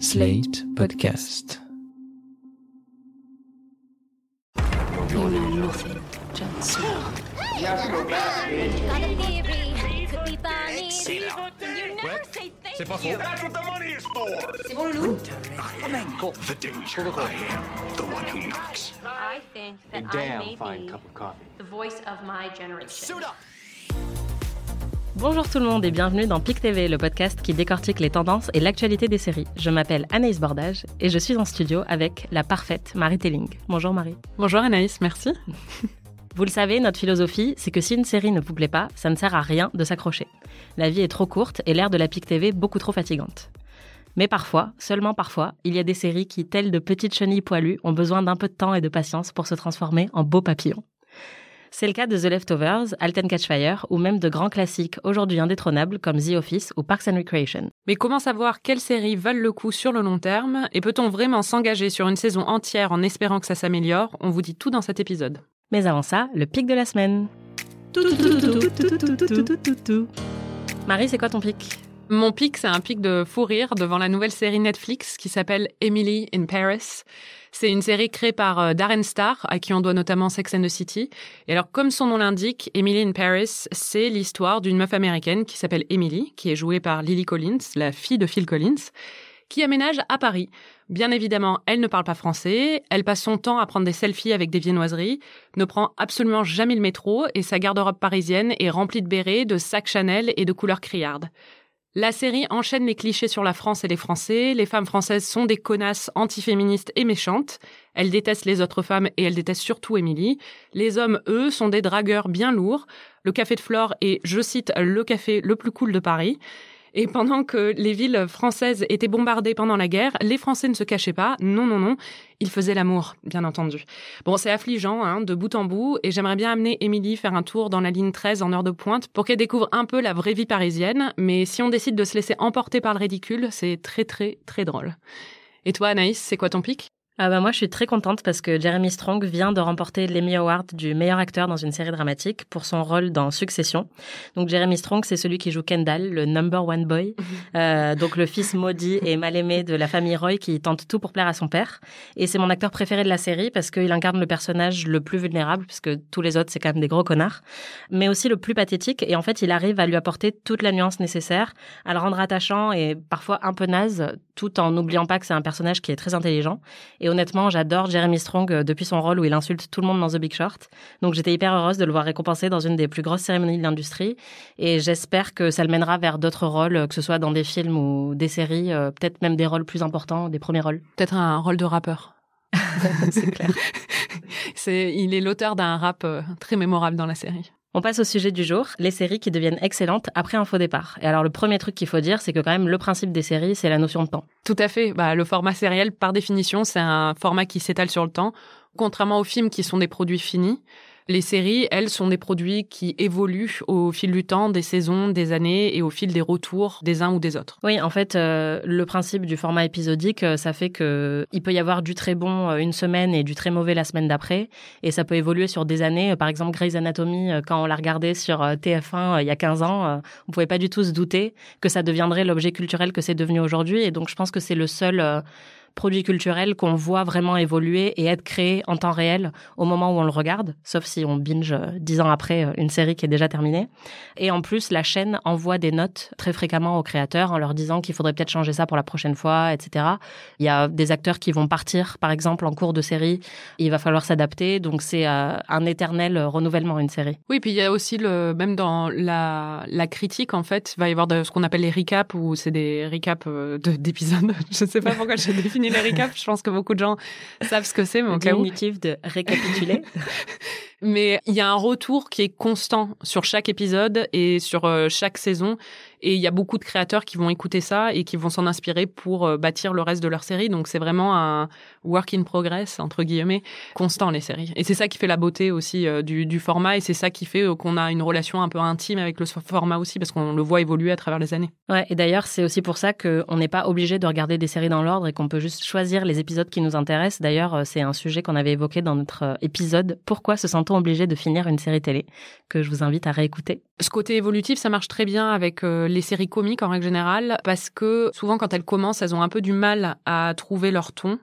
Slate Podcast. You know nothing, Jon Snow. C'est pas faux. That's what the money is for. The danger. I am the one who knocks. I think that I may be the voice of my generation. Suit up. Bonjour tout le monde et bienvenue dans PIC TV, le podcast qui décortique les tendances et l'actualité des séries. Je m'appelle Anaïs Bordage et je suis en studio avec la parfaite Marie Telling. Bonjour Marie. Bonjour Anaïs, merci. Vous le savez, notre philosophie, c'est que si une série ne vous plaît pas, ça ne sert à rien de s'accrocher. La vie est trop courte et l'ère de la PIC TV beaucoup trop fatigante. Mais parfois, seulement parfois, il y a des séries qui, telles de petites chenilles poilues, ont besoin d'un peu de temps et de patience pour se transformer en beaux papillons. C'est le cas de The Leftovers, Alten Catch Fire ou même de grands classiques aujourd'hui indétrônables comme The Office ou Parks and Recreation. Mais comment savoir quelles séries valent le coup sur le long terme Et peut-on vraiment s'engager sur une saison entière en espérant que ça s'améliore? On vous dit tout dans cet épisode. Mais avant ça, le pic de la semaine. Marie, c'est quoi ton pic? Mon pic, c'est un pic de fou rire devant la nouvelle série Netflix qui s'appelle Emily in Paris. C'est une série créée par euh, Darren Star, à qui on doit notamment Sex and the City. Et alors, comme son nom l'indique, Emily in Paris, c'est l'histoire d'une meuf américaine qui s'appelle Emily, qui est jouée par Lily Collins, la fille de Phil Collins, qui aménage à Paris. Bien évidemment, elle ne parle pas français, elle passe son temps à prendre des selfies avec des viennoiseries, ne prend absolument jamais le métro et sa garde-robe parisienne est remplie de bérets, de sacs Chanel et de couleurs criardes. La série enchaîne les clichés sur la France et les Français. Les femmes françaises sont des connasses antiféministes et méchantes. Elles détestent les autres femmes et elles détestent surtout Émilie. Les hommes, eux, sont des dragueurs bien lourds. Le café de Flore est, je cite, le café le plus cool de Paris. Et pendant que les villes françaises étaient bombardées pendant la guerre, les Français ne se cachaient pas. Non, non, non. Ils faisaient l'amour, bien entendu. Bon, c'est affligeant, hein, de bout en bout, et j'aimerais bien amener Émilie faire un tour dans la ligne 13 en heure de pointe pour qu'elle découvre un peu la vraie vie parisienne. Mais si on décide de se laisser emporter par le ridicule, c'est très, très, très drôle. Et toi, Anaïs, c'est quoi ton pic? Ah bah moi, je suis très contente parce que Jeremy Strong vient de remporter l'Emmy Award du meilleur acteur dans une série dramatique pour son rôle dans Succession. Donc Jeremy Strong, c'est celui qui joue Kendall, le number one boy, euh, donc le fils maudit et mal aimé de la famille Roy qui tente tout pour plaire à son père. Et c'est mon acteur préféré de la série parce qu'il incarne le personnage le plus vulnérable, puisque tous les autres, c'est quand même des gros connards, mais aussi le plus pathétique. Et en fait, il arrive à lui apporter toute la nuance nécessaire, à le rendre attachant et parfois un peu naze, tout en n'oubliant pas que c'est un personnage qui est très intelligent. Et honnêtement, j'adore Jeremy Strong euh, depuis son rôle où il insulte tout le monde dans The Big Short. Donc j'étais hyper heureuse de le voir récompensé dans une des plus grosses cérémonies de l'industrie. Et j'espère que ça le mènera vers d'autres rôles, euh, que ce soit dans des films ou des séries, euh, peut-être même des rôles plus importants, des premiers rôles. Peut-être un rôle de rappeur. c'est clair. C'est, il est l'auteur d'un rap très mémorable dans la série. On passe au sujet du jour, les séries qui deviennent excellentes après un faux départ. Et alors le premier truc qu'il faut dire, c'est que quand même le principe des séries, c'est la notion de temps. Tout à fait. Bah, le format sériel, par définition, c'est un format qui s'étale sur le temps. Contrairement aux films qui sont des produits finis, les séries, elles, sont des produits qui évoluent au fil du temps, des saisons, des années et au fil des retours des uns ou des autres. Oui, en fait, euh, le principe du format épisodique, euh, ça fait que il peut y avoir du très bon euh, une semaine et du très mauvais la semaine d'après, et ça peut évoluer sur des années. Euh, Par exemple, Grey's Anatomy, euh, quand on l'a regardé sur euh, TF1 euh, il y a 15 ans, euh, on pouvait pas du tout se douter que ça deviendrait l'objet culturel que c'est devenu aujourd'hui, et donc je pense que c'est le seul euh, produit culturel qu'on voit vraiment évoluer et être créé en temps réel au moment où on le regarde, sauf si on binge euh, dix ans après euh, une série qui est déjà terminée. Et en plus, la chaîne envoie des notes très fréquemment aux créateurs en leur disant qu'il faudrait peut-être changer ça pour la prochaine fois, etc. Il y a des acteurs qui vont partir, par exemple, en cours de série. Il va falloir s'adapter, donc c'est euh, un éternel renouvellement une série. Oui, puis il y a aussi même dans la, critique en fait, il va y avoir ce qu'on appelle les recaps où c'est des recaps de- d'épisodes. Je sais pas pourquoi j'ai défini les recaps. Je pense que beaucoup de gens savent ce que c'est, mais au cas où. De récapituler. Mais il y a un retour qui est constant sur chaque épisode et sur euh, chaque saison. Et il y a beaucoup de créateurs qui vont écouter ça et qui vont s'en inspirer pour euh, bâtir le reste de leur série. Donc c'est vraiment un work in progress, entre guillemets, constant, les séries. Et c'est ça qui fait la beauté aussi euh, du, format et c'est ça qui fait qu'on a une relation un peu intime avec le format aussi parce qu'on le voit évoluer à travers les années. Ouais, et d'ailleurs, c'est aussi pour ça qu'on n'est pas obligé de regarder des séries dans l'ordre et qu'on peut juste choisir les épisodes qui nous intéressent. D'ailleurs, c'est un sujet qu'on avait évoqué dans notre épisode Pourquoi se sent-on bientôt de finir une série télé que je vous invite à réécouter. Ce côté évolutif, ça marche très bien avec euh, les séries comiques en règle générale parce que souvent quand elles commencent, elles ont un peu du mal à trouver leur ton.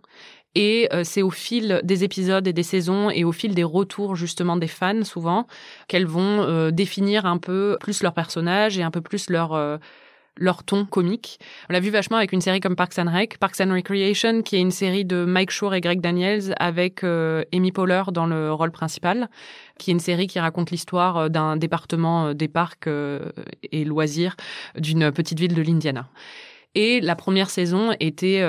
Et euh, c'est au fil des épisodes et des saisons et au fil des retours justement des fans souvent qu'elles vont euh, définir un peu plus leur personnage et un peu plus leur leur ton comique. On l'a vu vachement avec une série comme Parks and Rec, Parks and Recreation, qui est une série de Mike Shore et Greg Daniels avec euh, Amy Poehler dans le rôle principal, qui est une série qui raconte l'histoire euh, d'un département euh, des parcs et loisirs d'une petite ville de l'Indiana. Et la première saison était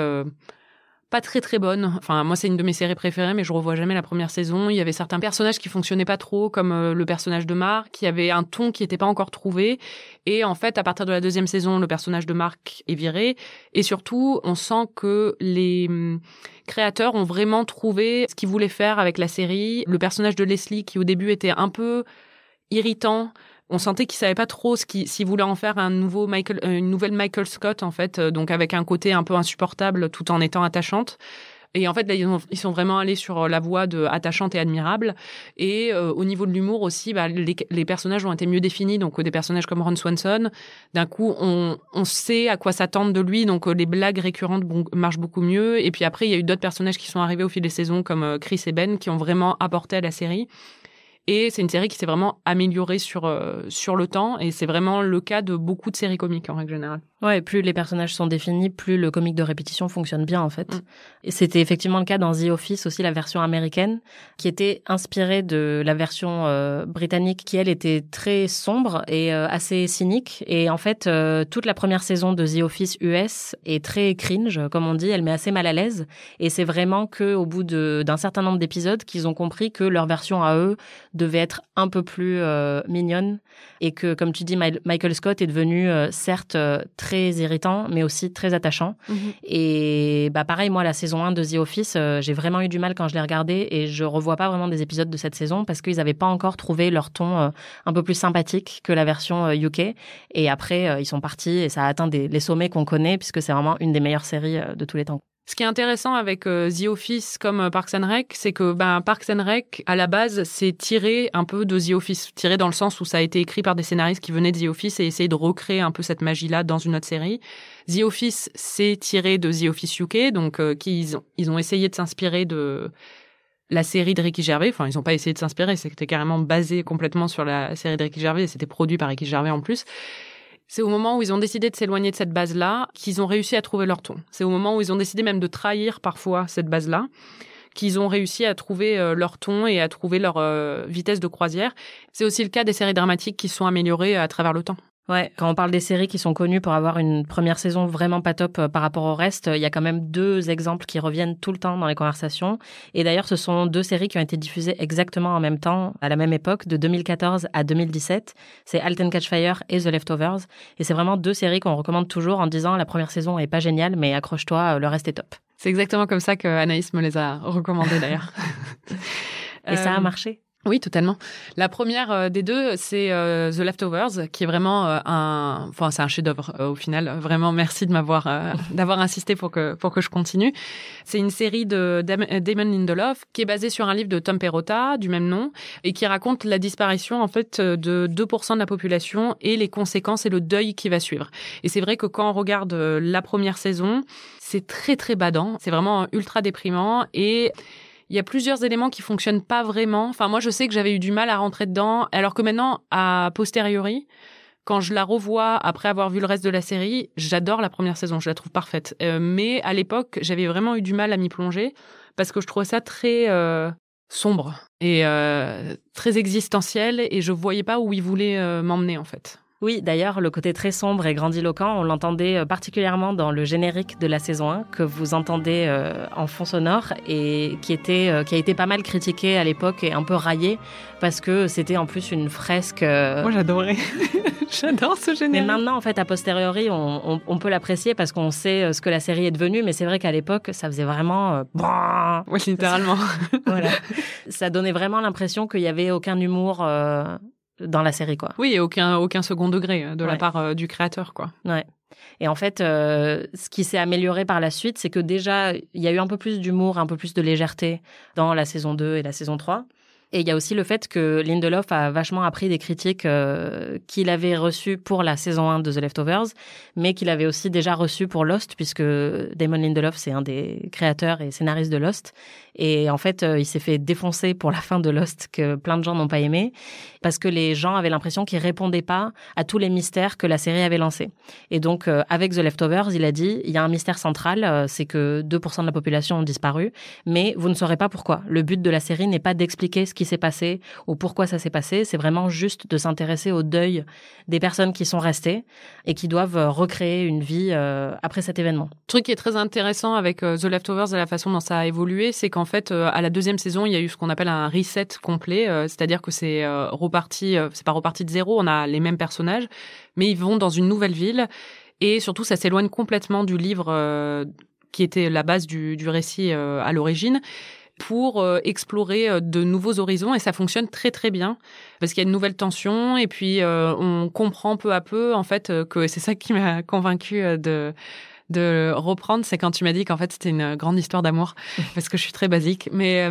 pas très très bonne. Enfin, moi, c'est une de mes séries préférées, mais je revois jamais la première saison. Il y avait certains personnages qui fonctionnaient pas trop, comme euh, le personnage de Marc, qui avait un ton qui n'était pas encore trouvé. Et en fait, à partir de la deuxième saison, le personnage de Marc est viré. Et surtout, on sent que les hum, créateurs ont vraiment trouvé ce qu'ils voulaient faire avec la série. Le personnage de Leslie, qui au début était un peu irritant, on sentait qu'il savait pas trop ce s'il voulait en faire un nouveau Michael, euh, une nouvelle Michael Scott en fait, euh, donc avec un côté un peu insupportable tout en étant attachante. Et en fait, là, ils, sont vraiment allés sur euh, la voie de attachante et admirable. Et au niveau de l'humour aussi, bah, les, personnages ont été mieux définis. Donc, des personnages comme Ron Swanson, d'un coup, on, sait à quoi s'attendre de lui. Donc, les blagues récurrentes marchent beaucoup mieux. Et puis après, il y a eu d'autres personnages qui sont arrivés au fil des saisons, comme Chris et Ben, qui ont vraiment apporté à la série. Et c'est une série qui s'est vraiment améliorée sur, euh, sur le temps. Et c'est vraiment le cas de beaucoup de séries comiques en règle générale. Ouais, plus les personnages sont définis, plus le comique de répétition fonctionne bien en fait. Mm. Et c'était effectivement le cas dans The Office aussi, la version américaine, qui était inspirée de la version euh, britannique, qui elle était très sombre et euh, assez cynique. Et en fait, euh, toute la première saison de The Office US est très cringe, comme on dit, elle met assez mal à l'aise. Et c'est vraiment que au bout d'un certain nombre d'épisodes qu'ils ont compris que leur version à eux devait être un peu plus mignonne et que, comme tu dis, Michael Scott est devenu certes très très irritant, mais aussi très attachant. Mhm. Et bah pareil, moi, la saison 1 de The Office, euh, j'ai vraiment eu du mal quand je l'ai regardé et je revois pas vraiment des épisodes de cette saison parce qu'ils n'avaient pas encore trouvé leur ton euh, un peu plus sympathique que la version UK. Euh, et après, ils sont partis et ça a atteint des, les sommets qu'on connaît puisque c'est vraiment une des meilleures séries de tous les temps. Ce qui est intéressant avec euh, The Office comme euh, Parks and Rec, c'est que ben, Parks and Rec, à la base, c'est tiré un peu de The Office. Tiré dans le sens où ça a été écrit par des scénaristes qui venaient de The Office et essayaient de recréer un peu cette magie-là dans une autre série. The Office, c'est tiré de The Office UK, donc euh, ils, ont, ils ont essayé de s'inspirer de la série de Ricky Gervais. Enfin, ils n'ont pas essayé de s'inspirer, c'était carrément basé complètement sur la série de Ricky Gervais et c'était produit par Ricky Gervais en plus. C'est au moment où ils ont décidé de s'éloigner de cette base-là qu'ils ont réussi à trouver leur ton. C'est au moment où ils ont décidé même de trahir parfois cette base-là qu'ils ont réussi à trouver euh, leur ton et à trouver leur euh, vitesse de croisière. C'est aussi le cas des séries dramatiques qui sont améliorées à travers le temps. Ouais, quand on parle des séries qui sont connues pour avoir une première saison vraiment pas top euh, par rapport au reste, il y a quand même deux exemples qui reviennent tout le temps dans les conversations. Et d'ailleurs, ce sont deux séries qui ont été diffusées exactement en même temps, à la même époque, de 2014 à 2017. C'est Alten Catch Fire et The Leftovers. Et c'est vraiment deux séries qu'on recommande toujours en disant la première saison est pas géniale, mais accroche-toi, euh, le reste est top. C'est exactement comme ça que Anaïs me les a recommandées d'ailleurs. et ça a euh, marché oui, totalement. La première euh, des deux, c'est euh, The Leftovers, qui est vraiment euh, un, enfin, c'est un chef-d'œuvre au final. Vraiment, merci de m'avoir, d'avoir insisté pour que pour que je continue. C'est une série de Damon Lindelof qui est basée sur un livre de Tom Perrotta du même nom et qui raconte la disparition en fait de 2% de la population et les conséquences et le deuil qui va suivre. Et c'est vrai que quand on regarde la première saison, c'est très très badant, c'est vraiment ultra déprimant et il y a plusieurs éléments qui fonctionnent pas vraiment. Enfin, moi, je sais que j'avais eu du mal à rentrer dedans, alors que maintenant, à posteriori, quand je la revois après avoir vu le reste de la série, j'adore la première saison, je la trouve parfaite. Euh, mais à l'époque, j'avais vraiment eu du mal à m'y plonger parce que je trouvais ça très euh, sombre et euh, très existentiel et je voyais pas où il voulait m'emmener en fait. Oui, d'ailleurs, le côté très sombre et grandiloquent, on l'entendait euh, particulièrement dans le générique de la saison 1 que vous entendez euh, en fond sonore et qui était euh, qui a été pas mal critiqué à l'époque et un peu raillé parce que c'était en plus une fresque. Moi, j'adorais. J'adore ce générique. Mais maintenant, en fait, a posteriori, on, peut l'apprécier parce qu'on sait ce que la série est devenue. Mais c'est vrai qu'à l'époque, ça faisait vraiment. oui, littéralement. voilà. Ça donnait vraiment l'impression qu'il y avait aucun humour dans la série, quoi. Oui, et aucun, aucun second degré euh, de la part euh, du créateur, quoi. Ouais. Et en fait, euh, ce qui s'est amélioré par la suite, c'est que déjà, il y a eu un peu plus d'humour, un peu plus de légèreté dans la saison 2 et la saison 3. Et il y a aussi le fait que Lindelof a vachement appris des critiques euh, qu'il avait reçues pour la saison 1 de The Leftovers, mais qu'il avait aussi déjà reçues pour Lost, puisque Damon Lindelof, c'est un des créateurs et scénaristes de Lost. Et en fait, euh, il s'est fait défoncer pour la fin de Lost, que plein de gens n'ont pas aimé, parce que les gens avaient l'impression qu'il répondait pas à tous les mystères que la série avait lancés. Et donc, euh, avec The Leftovers, il a dit, il y a un mystère central, c'est que 2% de la population ont disparu, mais vous ne saurez pas pourquoi. Le but de la série n'est pas d'expliquer ce qui s'est passé ou pourquoi ça s'est passé. C'est vraiment juste de s'intéresser au deuil des personnes qui sont restées et qui doivent euh, recréer une vie euh, après cet événement. Le truc qui est très intéressant avec euh, The Leftovers et la façon dont ça a évolué, c'est qu'en fait, à la deuxième saison, il y a eu ce qu'on appelle un reset complet, c'est-à-dire que c'est reparti, c'est pas reparti de zéro, on a les mêmes personnages, mais ils vont dans une nouvelle ville. Et surtout, ça s'éloigne complètement du livre qui était la base du, du récit à l'origine pour euh, explorer euh, de nouveaux horizons. Et ça fonctionne très très bien parce qu'il y a une nouvelle tension. Et puis euh, on comprend peu à peu en fait que c'est ça qui m'a convaincu de de reprendre, c'est quand tu m'as dit qu'en fait c'était une grande histoire d'amour, parce que je suis très basique. Mais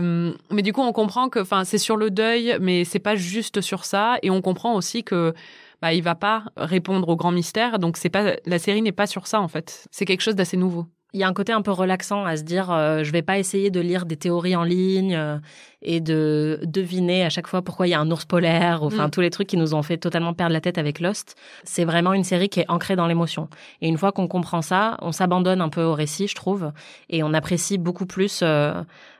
mais du coup on comprend que, enfin, c'est sur le deuil, mais c'est pas juste sur ça, et on comprend aussi que bah il va pas répondre au grand mystère, donc c'est pas la série n'est pas sur ça en fait. C'est quelque chose d'assez nouveau. Il y a un côté un peu relaxant à se dire euh, je vais pas essayer de lire des théories en ligne euh, et de deviner à chaque fois pourquoi il y a un ours polaire, enfin mm. tous les trucs qui nous ont fait totalement perdre la tête avec Lost. C'est vraiment une série qui est ancrée dans l'émotion. Et une fois qu'on comprend ça, on s'abandonne un peu au récit, je trouve, et on apprécie beaucoup plus euh,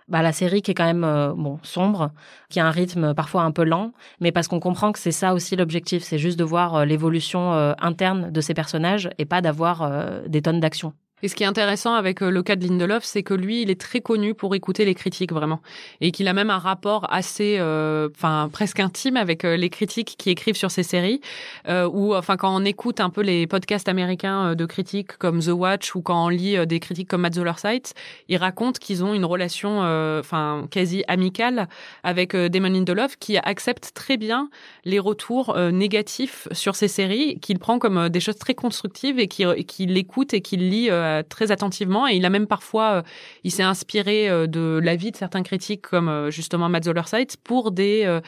bah, la série qui est quand même euh, bon sombre, qui a un rythme parfois un peu lent, mais parce qu'on comprend que c'est ça aussi l'objectif, c'est juste de voir l'évolution interne de ces personnages et pas d'avoir des tonnes d'action. Et ce qui est intéressant avec euh, le cas de Lindelof, c'est que lui, il est très connu pour écouter les critiques vraiment, et qu'il a même un rapport assez, euh, enfin presque intime avec euh, les critiques qui écrivent sur ses séries. Euh, ou enfin quand on écoute un peu les podcasts américains de critiques comme The Watch ou quand on lit des critiques comme Matt Zoller-Seitz, ils racontent qu'ils ont une relation, enfin quasi amicale avec Damon Lindelof, qui accepte très bien les retours négatifs sur ses séries, qu'il prend comme des choses très constructives et qui l'écoute et qui lit euh, très attentivement. Et il a même parfois, euh, il s'est inspiré euh, de l'avis de certains critiques comme justement Matt Zoller-Seitz pour des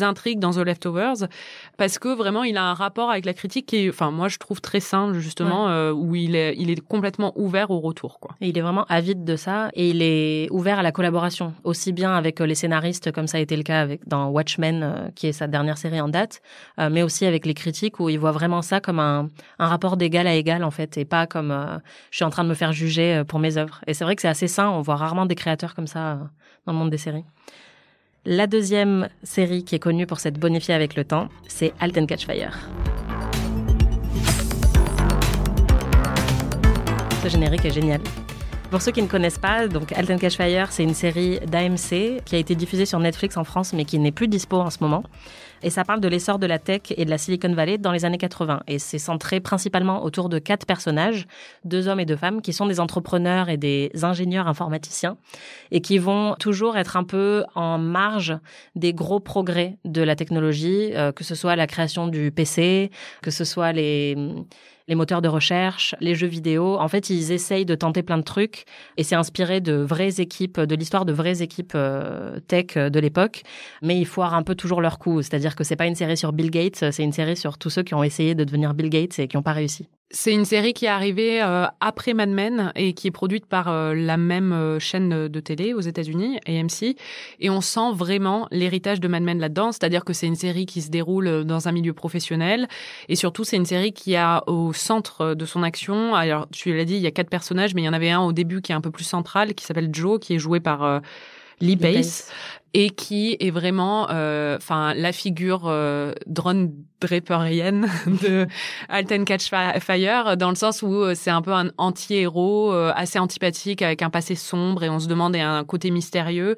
intrigues dans The Leftovers. Parce que vraiment il a un rapport avec la critique qui est, enfin moi je trouve très simple justement où il est, il est complètement ouvert au retour quoi. Et il est vraiment avide de ça et il est ouvert à la collaboration aussi bien avec les scénaristes comme ça a été le cas avec dans Watchmen qui est sa dernière série en date, mais aussi avec les critiques où il voit vraiment ça comme un, un rapport d'égal à égal en fait et pas comme je suis en train de me faire juger euh, pour mes œuvres. Et c'est vrai que c'est assez sain, on voit rarement des créateurs comme ça euh, dans le monde des séries. La deuxième série qui est connue pour s'être bonifiée avec le temps, c'est Halt Catch Fire. Ce générique est génial. Pour ceux qui ne connaissent pas, donc Halt Catch Fire, c'est une série d'AMC qui a été diffusée sur Netflix en France, mais qui n'est plus dispo en ce moment. Et ça parle de l'essor de la tech et de la Silicon Valley dans les années 80. Et c'est centré principalement autour de quatre personnages, deux hommes et deux femmes, qui sont des entrepreneurs et des ingénieurs informaticiens et qui vont toujours être un peu en marge des gros progrès de la technologie, euh, que ce soit la création du PC, que ce soit les les moteurs de recherche, les jeux vidéo. En fait, ils essayent de tenter plein de trucs et c'est inspiré de vraies équipes, de l'histoire de vraies équipes euh, tech de l'époque. Mais ils foirent un peu toujours leur coup. C'est-à-dire que c'est pas une série sur Bill Gates, c'est une série sur tous ceux qui ont essayé de devenir Bill Gates et qui n'ont pas réussi. C'est une série qui est arrivée euh, après Mad Men et qui est produite par euh, la même euh, chaîne de télé aux États-Unis, AMC. Et on sent vraiment l'héritage de Mad Men là-dedans, c'est-à-dire que c'est une série qui se déroule dans un milieu professionnel et surtout c'est une série qui a au centre de son action. Alors tu l'as dit, il y a quatre personnages, mais il y en avait un au début qui est un peu plus central, qui s'appelle Joe, qui est joué par Lee Pace, et qui est vraiment, euh, enfin, la figure euh, drone draperienne de Alten Catch Fire, dans le sens où euh, c'est un peu un anti-héros, assez antipathique, avec un passé sombre, et on se demande et un côté mystérieux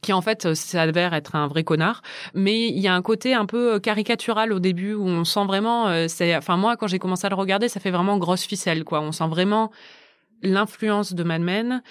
qui en fait s'avère être un vrai connard. Mais il y a un côté un peu caricatural au début où on sent vraiment, c'est, enfin moi quand j'ai commencé à le regarder, ça fait vraiment grosse ficelle quoi. On sent vraiment l'influence de Mad Men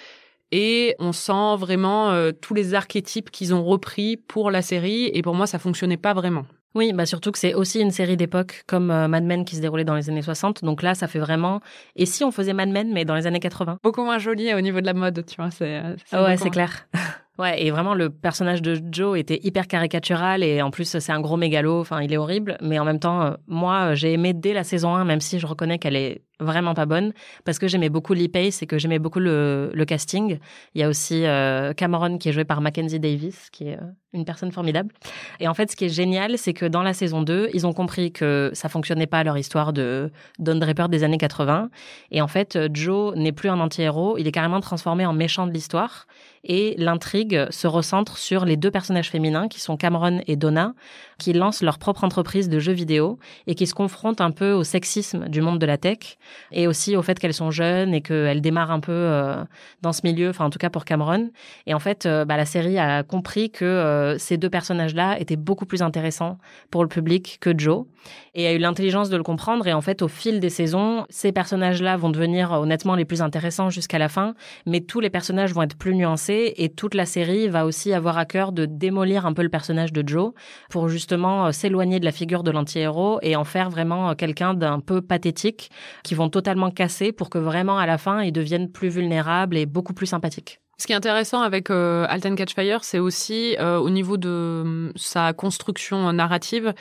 et on sent vraiment euh, tous les archétypes qu'ils ont repris pour la série. Et pour moi, ça fonctionnait pas vraiment. Oui, bah surtout que c'est aussi une série d'époque comme euh, Mad Men qui se déroulait dans les années 60. Donc là, ça fait vraiment. Et si on faisait Mad Men mais dans les années 80 Beaucoup moins joli au niveau de la mode, tu vois. C'est. ouais, c'est clair. Ouais, et vraiment le personnage de Joe était hyper caricatural et en plus c'est un gros mégalo, enfin il est horrible, mais en même temps euh, moi j'ai aimé dès la saison 1 même si je reconnais qu'elle est vraiment pas bonne parce que j'aimais beaucoup Lee Pace et que j'aimais beaucoup le, casting. Il y a aussi euh, Cameron qui est joué par Mackenzie Davis qui est euh, une personne formidable. Et en fait ce qui est génial c'est que dans la saison 2, ils ont compris que ça fonctionnait pas leur histoire de Don Draper des années 80 et en fait Joe n'est plus un anti-héros, il est carrément transformé en méchant de l'histoire et l'intrigue se recentre sur les deux personnages féminins qui sont Cameron et Donna, qui lancent leur propre entreprise de jeux vidéo et qui se confrontent un peu au sexisme du monde de la tech et aussi au fait qu'elles sont jeunes et qu'elles démarrent un peu euh, dans ce milieu, enfin en tout cas pour Cameron. Et en fait, euh, bah, la série a compris que euh, ces deux personnages-là étaient beaucoup plus intéressants pour le public que Joe et a eu l'intelligence de le comprendre. Et en fait, au fil des saisons, ces personnages-là vont devenir honnêtement les plus intéressants jusqu'à la fin, mais tous les personnages vont être plus nuancés et toute la série va aussi avoir à cœur de démolir un peu le personnage de Joe pour justement euh, s'éloigner de la figure de l'anti-héros et en faire vraiment euh, quelqu'un d'un peu pathétique qui vont totalement casser pour que vraiment à la fin, il devienne plus vulnérable et beaucoup plus sympathique. Ce qui est intéressant avec euh, Alten Catch Fire, c'est aussi euh, au niveau de hum, sa construction narrative,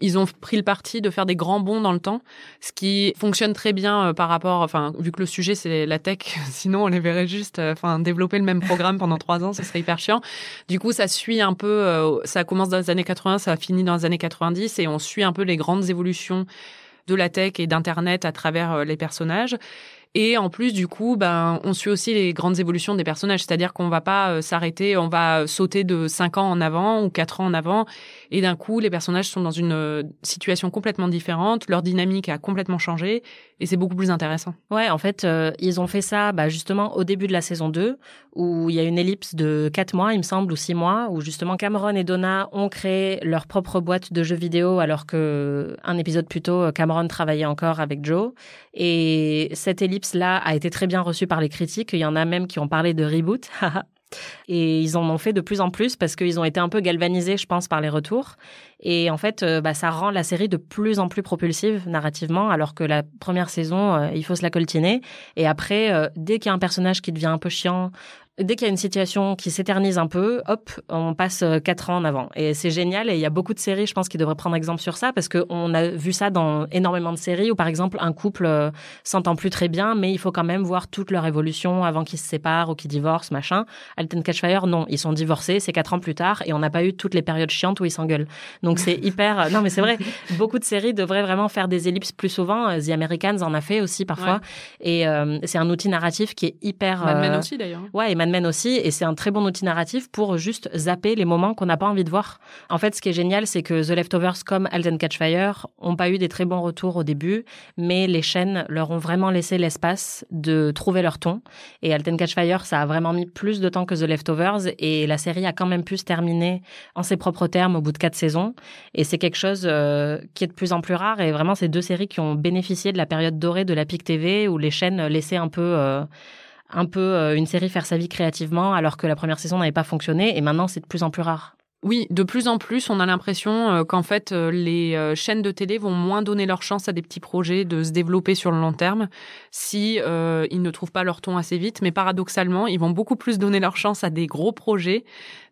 ils ont pris le parti de faire des grands bonds dans le temps, ce qui fonctionne très bien euh, par rapport, enfin, vu que le sujet c'est la tech, sinon on les verrait juste, euh, enfin, développer le même programme pendant trois ans, ce serait hyper chiant. Du coup, ça suit un peu, ça commence dans les années 80, ça finit dans les années 90 et on suit un peu les grandes évolutions de la tech et d'internet à travers les personnages. Et en plus, du coup, ben, on suit aussi les grandes évolutions des personnages. C'est-à-dire qu'on va pas euh, s'arrêter, on va sauter de 5 ans en avant ou 4 ans en avant. Et d'un coup, les personnages sont dans une euh, situation complètement différente. Leur dynamique a complètement changé. Et c'est beaucoup plus intéressant. Ouais, en fait, euh, ils ont fait ça bah, justement au début de la saison 2, où il y a une ellipse de 4 mois, il me semble, ou 6 mois, où justement Cameron et Donna ont créé leur propre boîte de jeux vidéo, alors que un épisode plus tôt, Cameron travaillait encore avec Joe. Et cette ellipse là a été très bien reçu par les critiques. Il y en a même qui ont parlé de reboot. Et ils en ont fait de plus en plus parce qu'ils ont été un peu galvanisés, je pense, par les retours. Et en fait, euh, bah, ça rend la série de plus en plus propulsive narrativement, alors que la première saison, euh, il faut se la coltiner. Et après, euh, dès qu'il y a un personnage qui devient un peu chiant, dès qu'il y a une situation qui s'éternise un peu, hop, on passe euh, quatre ans en avant. Et c'est génial. Et il y a beaucoup de séries, je pense, qui devraient prendre exemple sur ça parce qu'on a vu ça dans énormément de séries où, par exemple, un couple euh, s'entend plus très bien, mais il faut quand même voir toute leur évolution avant qu'ils se séparent ou qu'ils divorcent, machin. Alten Catchfire, non, ils sont divorcés, c'est quatre ans plus tard et on n'a pas eu toutes les périodes chiantes où ils s'engueulent. Donc c'est hyper. Euh, non, mais c'est vrai. Beaucoup de séries devraient vraiment faire des ellipses plus souvent. The Americans en a fait aussi parfois. Et c'est un outil narratif qui est hyper. Mad Men aussi d'ailleurs. Ouais, et Mad Men aussi, et c'est un très bon outil narratif pour juste zapper les moments qu'on n'a pas envie de voir. En fait, ce qui est génial, c'est que The Leftovers comme Alten Catch Fire ont pas eu des très bons retours au début, mais les chaînes leur ont vraiment laissé l'espace de trouver leur ton. Et Alten Catch Fire, ça a vraiment mis plus de temps que The Leftovers, et la série a quand même pu se terminer en ses propres termes au bout de quatre saisons. Et c'est quelque chose euh, qui est de plus en plus rare, et vraiment, c'est deux séries qui ont bénéficié de la période dorée de la PIC TV, où les chaînes laissaient un peu... Euh, un peu euh, une série faire sa vie créativement alors que la première saison n'avait pas fonctionné et maintenant c'est de plus en plus rare. Oui, de plus en plus, on a l'impression euh, qu'en fait, euh, les euh, chaînes de télé vont moins donner leur chance à des petits projets de se développer sur le long terme si ils ne trouvent pas leur ton assez vite. Mais paradoxalement, ils vont beaucoup plus donner leur chance à des gros projets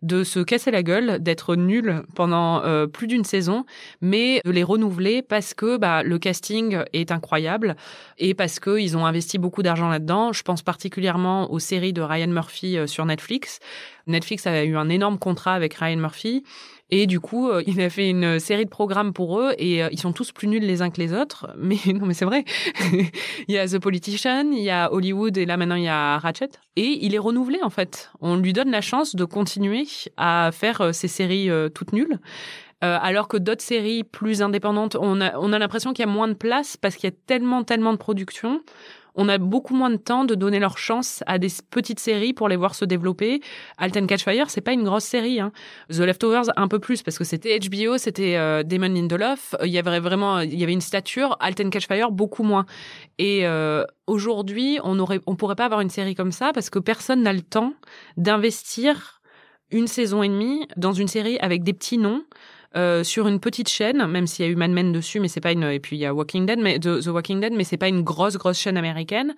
de se casser la gueule, d'être nuls pendant plus d'une saison, mais de les renouveler parce que bah, le casting est incroyable et parce qu'ils ont investi beaucoup d'argent là-dedans. Je pense particulièrement aux séries de Ryan Murphy sur Netflix. Netflix a eu un énorme contrat avec Ryan Murphy. Et du coup, euh, il a fait une série de programmes pour eux et euh, ils sont tous plus nuls les uns que les autres. Mais non, mais c'est vrai. il y a The Politician, il y a Hollywood et là maintenant il y a Ratchet. Et il est renouvelé en fait. On lui donne la chance de continuer à faire euh, ces séries toutes nulles. alors que d'autres séries plus indépendantes, on a, on a l'impression qu'il y a moins de place parce qu'il y a tellement, tellement de production on a beaucoup moins de temps de donner leur chance à des petites séries pour les voir se développer. Alten Catch Fire, c'est pas une grosse série. Hein. The Leftovers, un peu plus parce que c'était HBO, c'était euh, Damon Lindelof. Il y avait vraiment, il y avait une stature. Alten Catch Fire, beaucoup moins. Et euh, aujourd'hui, on aurait, on pourrait pas avoir une série comme ça parce que personne n'a le temps d'investir une saison et demie dans une série avec des petits noms euh, sur une petite chaîne, même s'il y a eu Mad Men dessus, mais c'est pas une. Et puis il y a mais The, Walking Dead, mais c'est pas une grosse grosse chaîne américaine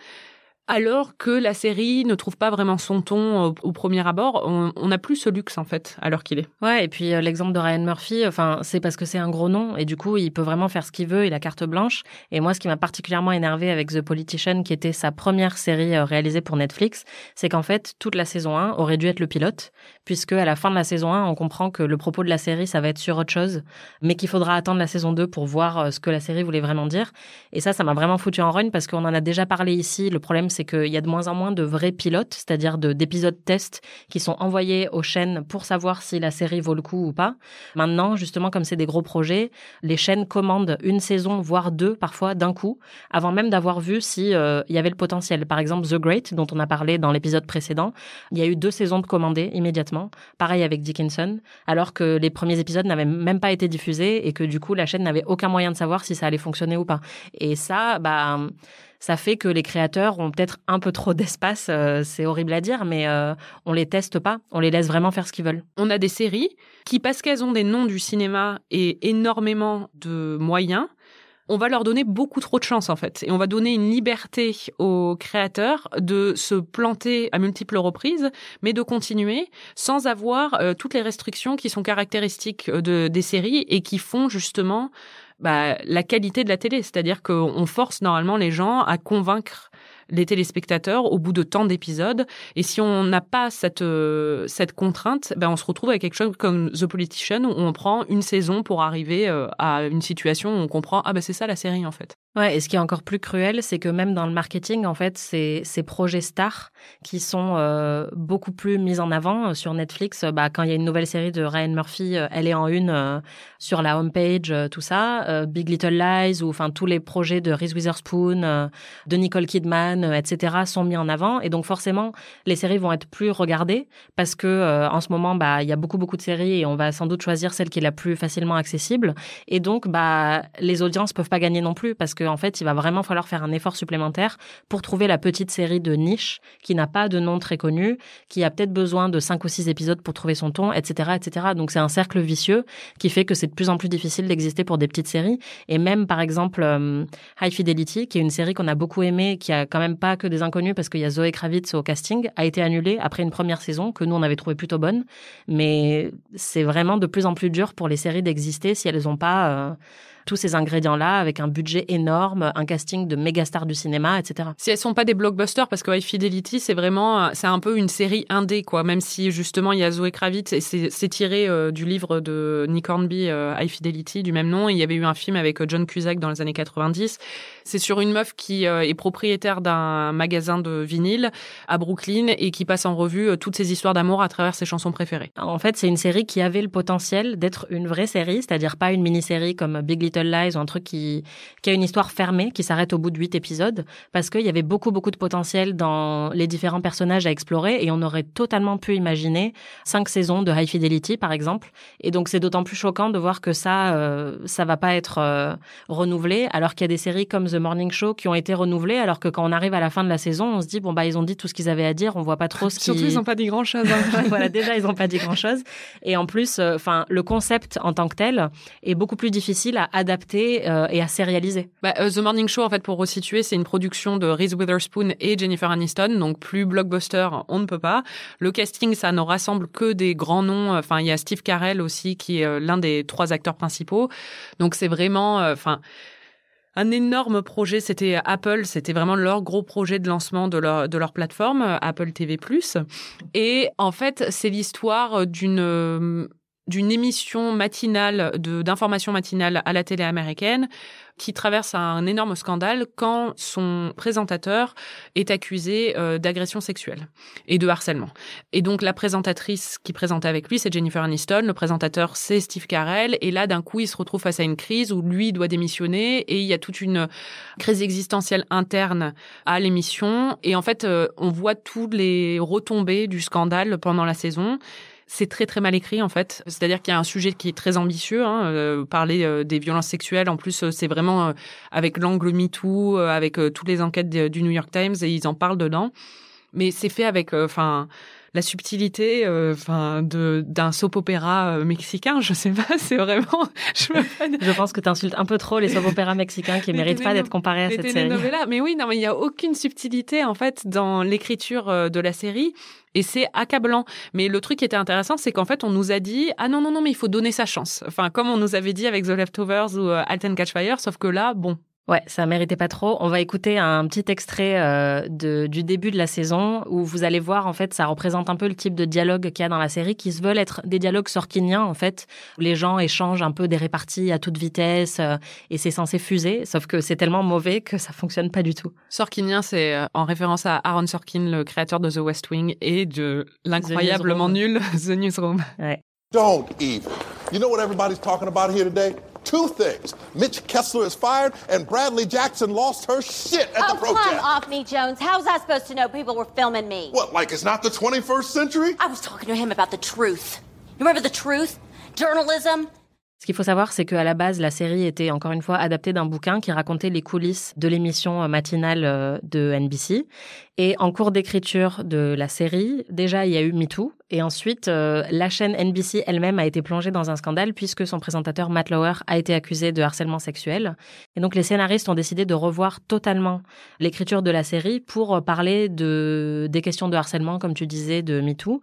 alors que la série ne trouve pas vraiment son ton au, premier abord. On n'a plus ce luxe en fait à l'heure qu'il est. Ouais, et puis euh, l'exemple de Ryan Murphy, enfin c'est parce que c'est un gros nom et du coup il peut vraiment faire ce qu'il veut, il a carte blanche. Et moi, ce qui m'a particulièrement énervé avec The Politician, qui était sa première série euh, réalisée pour Netflix, c'est qu'en fait toute la saison 1 aurait dû être le pilote, puisque à la fin de la saison 1, on comprend que le propos de la série ça va être sur autre chose, mais qu'il faudra attendre la saison 2 pour voir euh, ce que la série voulait vraiment dire. Et ça, ça m'a vraiment foutu en rogne parce qu'on en a déjà parlé ici. Le problème, c'est qu'il y a de moins en moins de vrais pilotes, c'est-à-dire d'épisodes test qui sont envoyés aux chaînes pour savoir si la série vaut le coup ou pas. Maintenant, justement, comme c'est des gros projets, les chaînes commandent une saison, voire deux parfois d'un coup, avant même d'avoir vu si euh, il y avait le potentiel. Par exemple, The Great, dont on a parlé dans l'épisode précédent, il y a eu deux saisons de commandées immédiatement. Pareil avec Dickinson, alors que les premiers épisodes n'avaient même pas été diffusés et que du coup la chaîne n'avait aucun moyen de savoir si ça allait fonctionner ou pas. Et ça, bah ça fait que les créateurs ont peut-être un peu trop d'espace. Euh, c'est horrible à dire, mais euh, on les teste pas. On les laisse vraiment faire ce qu'ils veulent. On a des séries qui, parce qu'elles ont des noms du cinéma et énormément de moyens, on va leur donner beaucoup trop de chance en fait. Et on va donner une liberté aux créateurs de se planter à multiples reprises, mais de continuer sans avoir euh, toutes les restrictions qui sont caractéristiques de, des séries et qui font justement bah, la qualité de la télé. C'est-à-dire qu'on force normalement les gens à convaincre les téléspectateurs au bout de tant d'épisodes. Et si on n'a pas cette, euh, cette contrainte, ben on se retrouve avec quelque chose comme The Politician où on prend une saison pour arriver euh, à une situation où on comprend, ah ben c'est ça la série en fait. Ouais, et ce qui est encore plus cruel, c'est que même dans le marketing, en fait, c'est ces projets stars qui sont euh, beaucoup plus mis en avant sur Netflix. Bah, quand il y a une nouvelle série de Ryan Murphy, elle est en une sur la homepage, tout ça. Big Little Lies ou enfin tous les projets de Reese Witherspoon, de Nicole Kidman, euh, etc., sont mis en avant. Et donc forcément, les séries vont être plus regardées parce que euh, en ce moment, bah, il y a beaucoup beaucoup de séries et on va sans doute choisir celle qui est la plus facilement accessible. Et donc, bah, les audiences peuvent pas gagner non plus parce qu'en en fait, il va vraiment falloir faire un effort supplémentaire pour trouver la petite série de niche qui n'a pas de nom très connu, qui a peut-être besoin de cinq ou six épisodes pour trouver son ton, etc., etc. Donc c'est un cercle vicieux qui fait que c'est de plus en plus difficile d'exister pour des petites séries. Et même par exemple euh, High Fidelity, qui est une série qu'on a beaucoup aimée, qui a quand même pas que des inconnus parce qu'il y a Zoé Kravitz au casting, a été annulée après une première saison que nous on avait trouvé plutôt bonne. Mais c'est vraiment de plus en plus dur pour les séries d'exister si elles n'ont pas euh, tous ces ingrédients-là avec un budget énorme, un casting de méga stars du cinéma, etc. Si elles sont pas des blockbusters, parce que High Fidelity, c'est vraiment, c'est un peu une série indé, quoi. Même si justement il y a Zoé Kravitz et c'est tiré euh, du livre de Nick Hornby, euh, High Fidelity, du même nom. Il y avait eu un film avec euh, John Cusack dans les années 90. C'est sur une meuf qui est propriétaire d'un magasin de vinyle à Brooklyn et qui passe en revue toutes ses histoires d'amour à travers ses chansons préférées. En fait, c'est une série qui avait le potentiel d'être une vraie série, c'est-à-dire pas une mini-série comme Big Little Lies ou un truc qui, qui a une histoire fermée, qui s'arrête au bout de huit épisodes, parce qu'il y avait beaucoup, beaucoup de potentiel dans les différents personnages à explorer et on aurait totalement pu imaginer cinq saisons de High Fidelity, par exemple. Et donc, c'est d'autant plus choquant de voir que ça, euh, ça va pas être euh, renouvelé, alors qu'il y a des séries comme The Morning Show qui ont été renouvelées, alors que quand on arrive à la fin de la saison, on se dit, bon, bah, ils ont dit tout ce qu'ils avaient à dire, on voit pas trop ce. Surtout, ils ont pas dit grand chose. Hein. voilà, déjà, ils ont pas dit grand chose. Et en plus, euh, enfin, le concept en tant que tel est beaucoup plus difficile à adapter euh, et à sérialiser. Bah, euh, The Morning Show, en fait, pour resituer, c'est une production de Reese Witherspoon et Jennifer Aniston, donc plus blockbuster, on ne peut pas. Le casting, ça ne rassemble que des grands noms. Enfin, il y a Steve Carell aussi, qui est l'un des trois acteurs principaux. Donc c'est vraiment, enfin un énorme projet. C'était Apple, c'était vraiment leur gros projet de lancement de leur, de leur plateforme, Apple TV+. Et en fait, c'est l'histoire d'une d'une émission matinale d'information matinale à la télé américaine qui traverse un énorme scandale quand son présentateur est accusé euh, d'agression sexuelle et de harcèlement. Et donc la présentatrice qui présentait avec lui, c'est Jennifer Aniston, le présentateur c'est Steve Carell, et là d'un coup il se retrouve face à une crise où lui doit démissionner et il y a toute une crise existentielle interne à l'émission. Et en fait euh, on voit tous les retombées du scandale pendant la saison c'est très très mal écrit en fait. C'est-à-dire qu'il y a un sujet qui est très ambitieux, hein, euh, parler euh, des violences sexuelles. En plus, euh, c'est vraiment avec l'angle MeToo, avec toutes les enquêtes du New York Times et ils en parlent dedans. Mais c'est fait avec, enfin la subtilité, euh, enfin, de d'un soap opéra euh, mexicain. Je sais pas, c'est vraiment. Je, je pense que tu insultes un peu trop les soap opéras mexicains qui méritent pas d'être comparés à cette série. Mais oui, non, mais il y a aucune subtilité en fait dans l'écriture euh, de la série. Et c'est accablant. Mais le truc qui était intéressant, c'est qu'en fait, on nous a dit ah non non non, mais il faut donner sa chance. Enfin, comme on nous avait dit avec The Leftovers ou Alten Catch Fire, sauf que là, bon, Ouais, ça méritait pas trop. On va écouter un petit extrait euh, de, du début de la saison où vous allez voir, en fait, ça représente un peu le type de dialogue qu'il y a dans la série qui se veulent être des dialogues sorkiniens, en fait, où les gens échangent un peu des réparties à toute vitesse euh, et c'est censé fuser, sauf que c'est tellement mauvais que ça fonctionne pas du tout. Sorkinien, c'est euh, en référence à Aaron Sorkin, le créateur de The West Wing et de l'incroyablement nul The Newsroom. Ouais. Don't even. You know what everybody's talking about here today? Two things. Mitch Kessler is fired, and Bradley Jackson lost her shit at oh, the protest. come off me, Jones. How's I supposed to know people were filming me? What, like it's not the 21st century? I was talking to him about the truth. You remember the truth? Journalism? Ce qu'il faut savoir, c'est qu'à la base, la série était encore une fois adaptée d'un bouquin qui racontait les coulisses de l'émission matinale euh, de NBC. Et en cours d'écriture de la série, déjà, il y a eu MeToo. Et ensuite, euh, la chaîne NBC elle-même a été plongée dans un scandale puisque son présentateur Matt Lauer a été accusé de harcèlement sexuel. Et donc, les scénaristes ont décidé de revoir totalement l'écriture de la série pour parler de, des questions de harcèlement, comme tu disais, de MeToo.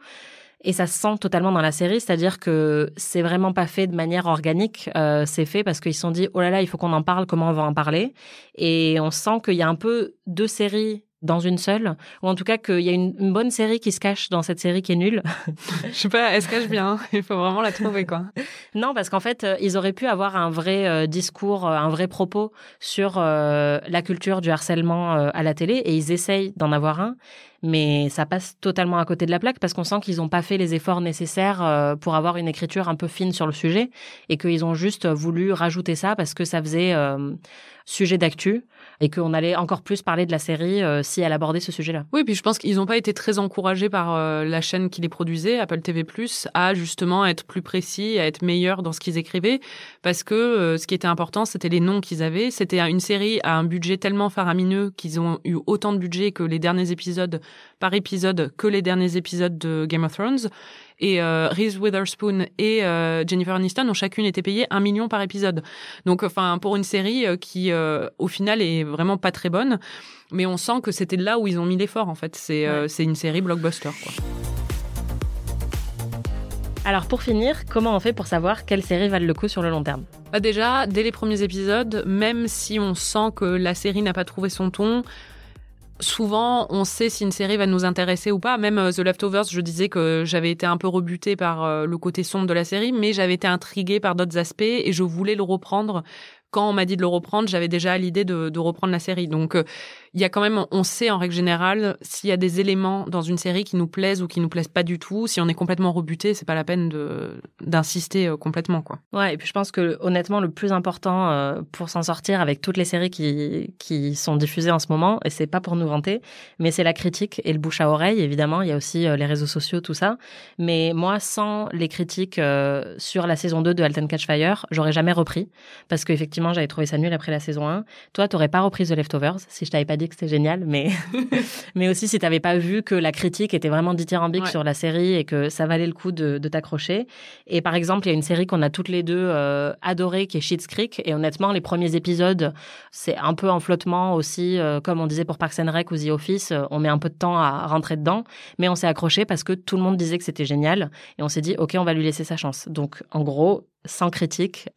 Et ça se sent totalement dans la série, c'est-à-dire que c'est vraiment pas fait de manière organique. Euh, c'est fait parce qu'ils se sont dit oh là là, il faut qu'on en parle. Comment on va en parler? Et on sent qu'il y a un peu deux séries dans une seule, ou en tout cas qu'il y a une, bonne série qui se cache dans cette série qui est nulle. Je sais pas, elle se cache bien. Il faut vraiment la trouver, quoi. non, parce qu'en fait, euh, ils auraient pu avoir un vrai euh, discours, un vrai propos sur la culture du harcèlement à la télé, et ils essayent d'en avoir un mais ça passe totalement à côté de la plaque parce qu'on sent qu'ils n'ont pas fait les efforts nécessaires euh, pour avoir une écriture un peu fine sur le sujet et qu'ils ont juste voulu rajouter ça parce que ça faisait euh, sujet d'actu et qu'on allait encore plus parler de la série euh, si elle abordait ce sujet-là. Oui, puis je pense qu'ils n'ont pas été très encouragés par la chaîne qui les produisait, Apple TV+, à justement être plus précis, à être meilleurs dans ce qu'ils écrivaient, parce que ce qui était important, c'était les noms qu'ils avaient. C'était une série à un budget tellement faramineux qu'ils ont eu autant de budget que les derniers épisodes par épisode que les derniers épisodes de Game of Thrones. Et euh, Reese Witherspoon et euh, Jennifer Aniston ont chacune été payées un million par épisode. Donc, enfin, pour une série euh, qui, au final, est vraiment pas très bonne, mais on sent que c'était là où ils ont mis l'effort. En fait, c'est c'est une série blockbuster. Quoi. Alors pour finir, comment on fait pour savoir quelle série valent le coup sur le long terme? Bah Déjà, dès les premiers épisodes, même si on sent que la série n'a pas trouvé son ton, souvent, on sait si une série va nous intéresser ou pas. Même euh, The Leftovers, je disais que j'avais été un peu rebutée par euh, le côté sombre de la série, mais j'avais été intriguée par d'autres aspects et je voulais le reprendre. Quand on m'a dit de le reprendre, j'avais déjà l'idée de, de, reprendre la série. Donc, euh, il y a quand même, on sait en règle générale s'il y a des éléments dans une série qui nous plaisent ou qui nous plaisent pas du tout. Si on est complètement rebuté, c'est pas la peine de d'insister euh, complètement, quoi. Ouais, et puis je pense que honnêtement, le plus important euh, pour s'en sortir avec toutes les séries qui qui sont diffusées en ce moment, et c'est pas pour nous vanter, mais c'est la critique et le bouche à oreille. Évidemment, il y a aussi euh, les réseaux sociaux, tout ça. Mais moi, sans les critiques sur la saison 2 de Alten Catch Fire, j'aurais jamais repris parce qu'effectivement, j'avais trouvé ça nul après la saison 1. Toi, t'aurais pas repris The Leftovers si je t'avais pas dit que c'était génial, mais, mais aussi si tu n'avais pas vu que la critique était vraiment dithyrambique sur la série et que ça valait le coup de, t'accrocher. Et par exemple, il y a une série qu'on a toutes les deux euh, adorée qui est Schitt's Creek. Et honnêtement, les premiers épisodes, c'est un peu en flottement aussi, euh, comme on disait pour Parks and Rec ou The Office. Euh, on met un peu de temps à rentrer dedans, mais on s'est accroché parce que tout le monde disait que c'était génial. Et on s'est dit, OK, on va lui laisser sa chance. Donc, en gros, sans critique,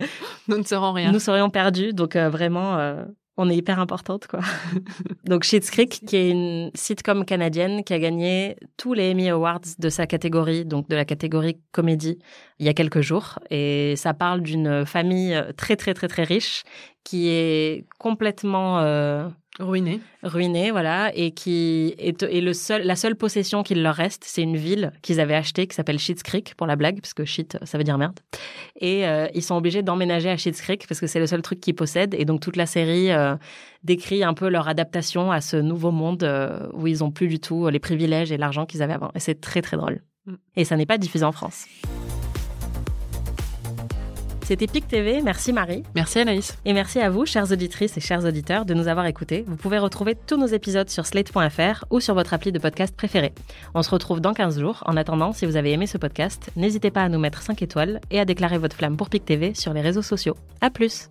nous ne serons rien. Nous serions perdus. Donc, vraiment, on est hyper importante, quoi. Donc, Schitt's Creek, qui est une sitcom canadienne qui a gagné tous les Emmy Awards de sa catégorie, donc de la catégorie comédie, il y a quelques jours. Et ça parle d'une famille très, très, très, très riche qui est complètement euh, Ruiné. Ruiné, voilà, et qui est, et le seul, la seule possession qu'il leur reste, c'est une ville qu'ils avaient achetée qui s'appelle Schitt's Creek pour la blague, parce que shit, ça veut dire merde. Et euh, ils sont obligés d'emménager à Schitt's Creek parce que c'est le seul truc qu'ils possèdent. Et donc toute la série euh, décrit un peu leur adaptation à ce nouveau monde euh, où ils ont plus du tout les privilèges et l'argent qu'ils avaient avant. Et c'est très très drôle. Mm. Et ça n'est pas diffusé en France. C'était PIC TV. Merci Marie. Merci Anaïs. Et merci à vous, chères auditrices et chers auditeurs, de nous avoir écoutés. Vous pouvez retrouver tous nos épisodes sur slate.fr ou sur votre appli de podcast préféré. On se retrouve dans 15 jours. En attendant, si vous avez aimé ce podcast, n'hésitez pas à nous mettre 5 étoiles et à déclarer votre flamme pour PIC TV sur les réseaux sociaux. À plus!